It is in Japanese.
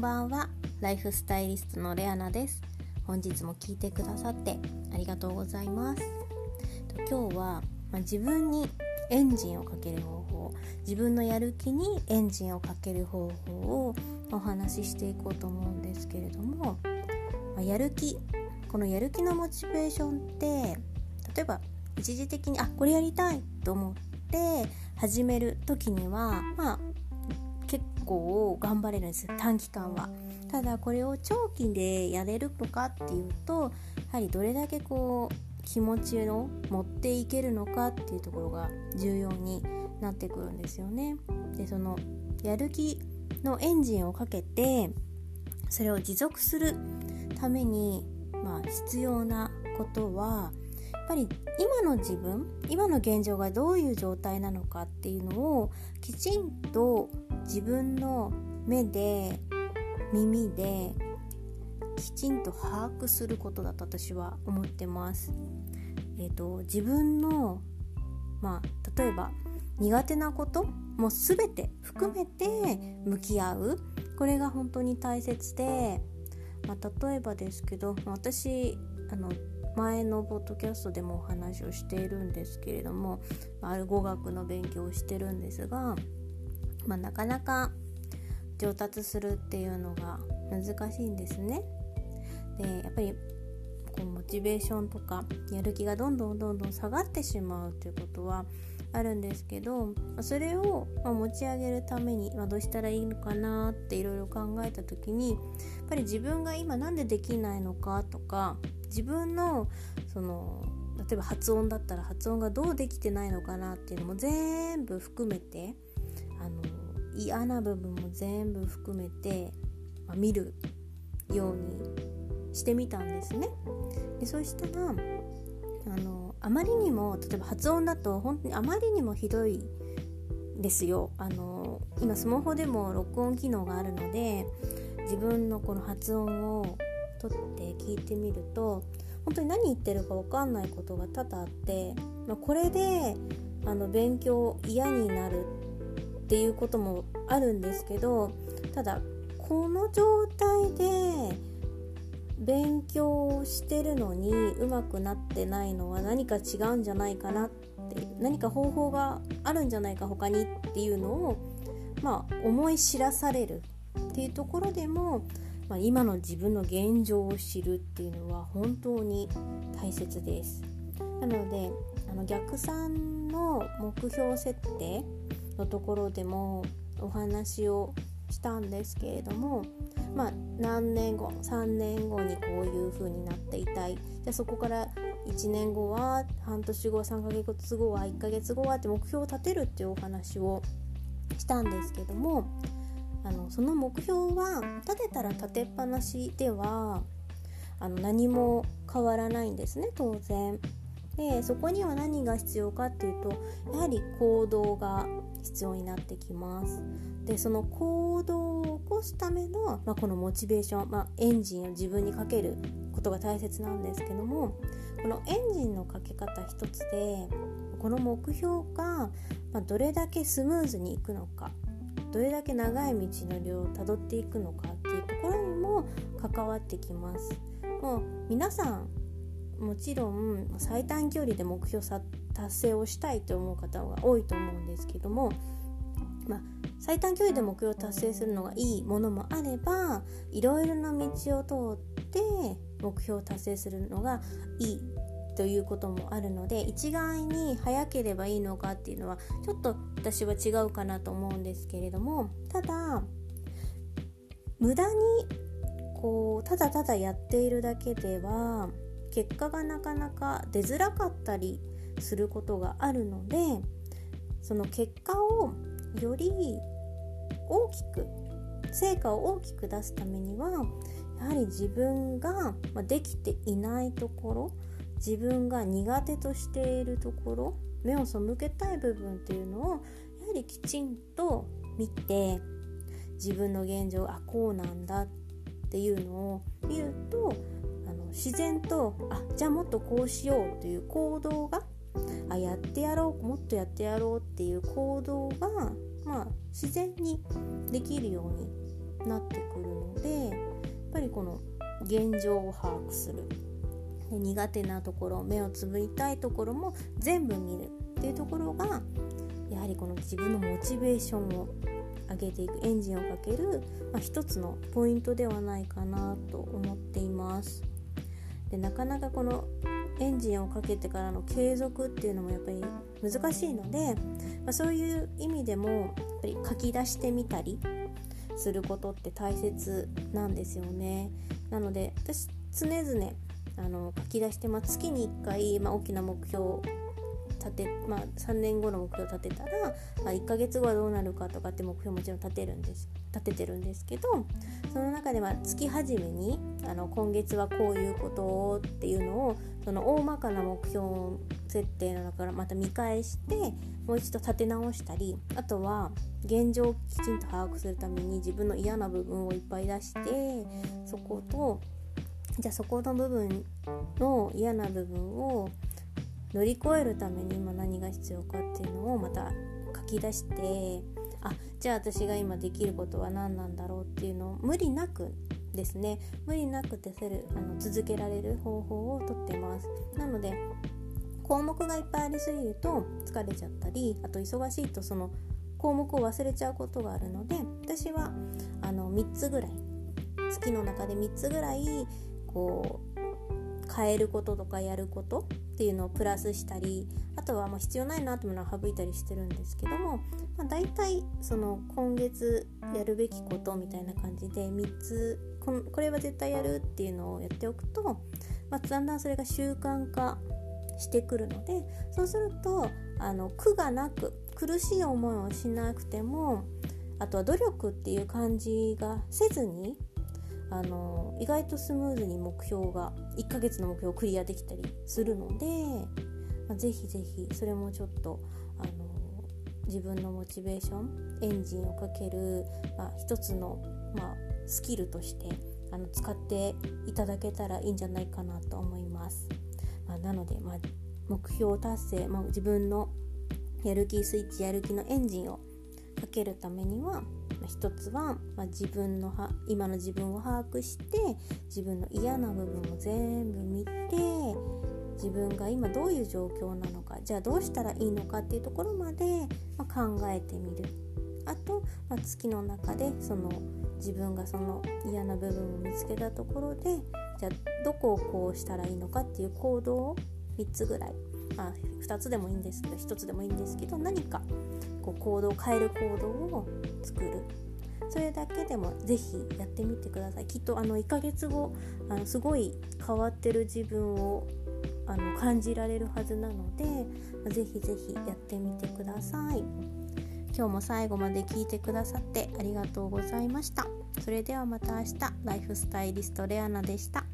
んばんは。ライフスタイリストのレアナです。本日も聞いてくださってありがとうございます。今日は、まあ、自分にエンジンをかける方法自分のやる気にエンジンをかける方法をお話ししていこうと思うんですけれども、まあ、やる気このやる気のモチベーションって例えば一時的にあこれやりたいと思って始める時にはまあ構頑張れるんです短期間は。ただこれを長期でやれるのかっていうとやはりどれだけこう気持ちを持っていけるのかっていうところが重要になってくるんですよね。でそのやる気のエンジンをかけてそれを持続するために、まあ、必要なことはやっぱり今の自分今の現状がどういう状態なのかっていうのをきちんと自分の目で耳できちんと把握することだと私は思ってます。えーと、自分の、まあ、例えば苦手なことも全て含めて向き合うこれが本当に大切で、まあ、例えばですけど私あの前のポッドキャストでもお話をしているんですけれどもある語学の勉強をしてるんですがまあ、なかなか上達するっていうのが難しいんですね。でやっぱりこうモチベーションとかやる気がどんどんどんどん下がってしまうっていうことはあるんですけどそれを持ち上げるためにどうしたらいいのかなっていろいろ考えた時にやっぱり自分が今何でできないのかとか自分のその例えば発音だったら発音がどうできてないのかなっていうのも全部含めてあの嫌な部分も全部含めて、まあ、見るようにしてみたんですね。でそしたらあのあまりにも例えば発音だと本当にあまりにもひどいですよあの今スマホでも録音機能があるので自分のこの発音を取って聞いてみると本当に何言ってるか分かんないことが多々あって、まあ、これであの勉強嫌になるっていうこともあるんですけどただこの状態で勉強してるのにうまくなってないのは何か違うんじゃないかなって何か方法があるんじゃないか他にっていうのをまあ思い知らされるっていうところでも、まあ、今の自分の現状を知るっていうのは本当に大切です。なのであの逆算の目標設定のところでもお話をしたんですけれどもまあ何年後3年後にこういう風になっていたいでそこから1年後は半年後3ヶ月後は1ヶ月後はって目標を立てるっていうお話をしたんですけどもあのその目標は立てたら立てっぱなしではあの何も変わらないんですね当然。でそこには何が必要かっていうとやはり行動が必要になってきます。でその行動を起こすための、まあ、このモチベーション、まあ、エンジンを自分にかけることが大切なんですけどもこのエンジンのかけ方一つでこの目標が、まどれだけスムーズにいくのかどれだけ長い道のりをたどっていくのかっていうところにも関わってきます。もう皆さんもちろん最短距離で目標達成をしたいと思う方が多いと思うんですけども、まあ、最短距離で目標を達成するのがいいものもあればいろいろな道を通って目標を達成するのがいいということもあるので一概に早ければいいのかっていうのはちょっと私は違うかなと思うんですけれどもただ無駄にこうただただやっているだけでは結果がなかなか出づらかったりすることがあるのでその結果をより大きく成果を大きく出すためにはやはり自分ができていないところ自分が苦手としているところ目を背けたい部分っていうのをやはりきちんと見て自分の現状あこうなんだっていうのを見ると自然とあじゃあもっとこうしようという行動があやってやろうもっとやってやろうっていう行動が、まあ、自然にできるようになってくるのでやっぱりこの現状を把握する。で苦手なところ目をつぶりたいところも全部見るっていうところがやはりこの自分のモチベーションを上げていくエンジンをかける、まあ、一つのポイントではないかなと思っています。でなかなかこのエンジンをかけてからの継続っていうのもやっぱり難しいので、まあ、そういう意味でもやっぱり書き出してみたりすることって大切なんですよね。なので私常々あの書き出して、まあ、月に1回、まあ、大きな目標立て、まあ、3年後の目標を立てたら、まあ、1ヶ月後はどうなるかとかって目標もちろん立てるんです立ててるんですけどその中では月始めにあの今月はこういうことをっていうのをその大まかな目標設定の中からまた見返してもう一度立て直したりあとは現状をきちんと把握するために自分の嫌な部分をいっぱい出してそことじゃあそこの部分の嫌な部分を乗り越えるために今何が必要かっていうのをまた書き出してあじゃあ私が今できることは何なんだろうっていうのを無理なくですね無理なく出せるあの続けられる方法をとってます。なので項目がいっぱいありすぎると疲れちゃったりあと忙しいとその項目を忘れちゃうことがあるので私はあの3つぐらい月の中で3つぐらいこう変えることとかやることっていうのをプラスしたりあとはま必要ないなというものは省いたりしてるんですけども、まあ、大体その今月やるべきことみたいな感じで3つこれは絶対やるっていうのをやっておくと、まあ、だんだんそれが習慣化してくるのでそうするとあの苦がなく苦しい思いをしなくてもあとは努力っていう感じがせずにあの意外とスムーズに目標が1ヶ月の目標をクリアできたりするので、まあ、ぜひぜひそれもちょっとあの自分のモチベーションエンジンをかける、まあ、一つの、まあ、スキルとしてあの使っていただけたらいいんじゃないかなと思います。まあ、なので、まあ、目標達成、まあ、自分のやる気スイッチやる気のエンジンをかけるためには一つは、まあ、自分のは今の自分を把握して自分の嫌な部分を全部見て自分が今どういう状況なのかじゃあどうしたらいいのかっていうところまで、まあ、考えてみる。あと、まあ、月の中でその自分がその嫌な部分を見つけたところでじゃあどこをこうしたらいいのかっていう行動を3つぐらい、まあ、2つでもいいんです。けど1つでもいいんですけど何かこう行動を変える行動を作る。それだけでも是非やってみてください。きっとあの1ヶ月後あのすごい変わってる自分をあの感じられるはずなので是非是非やってみてください。今日も最後まで聞いてくださってありがとうございました。それではまた明日。ライフスタイリストレアナでした。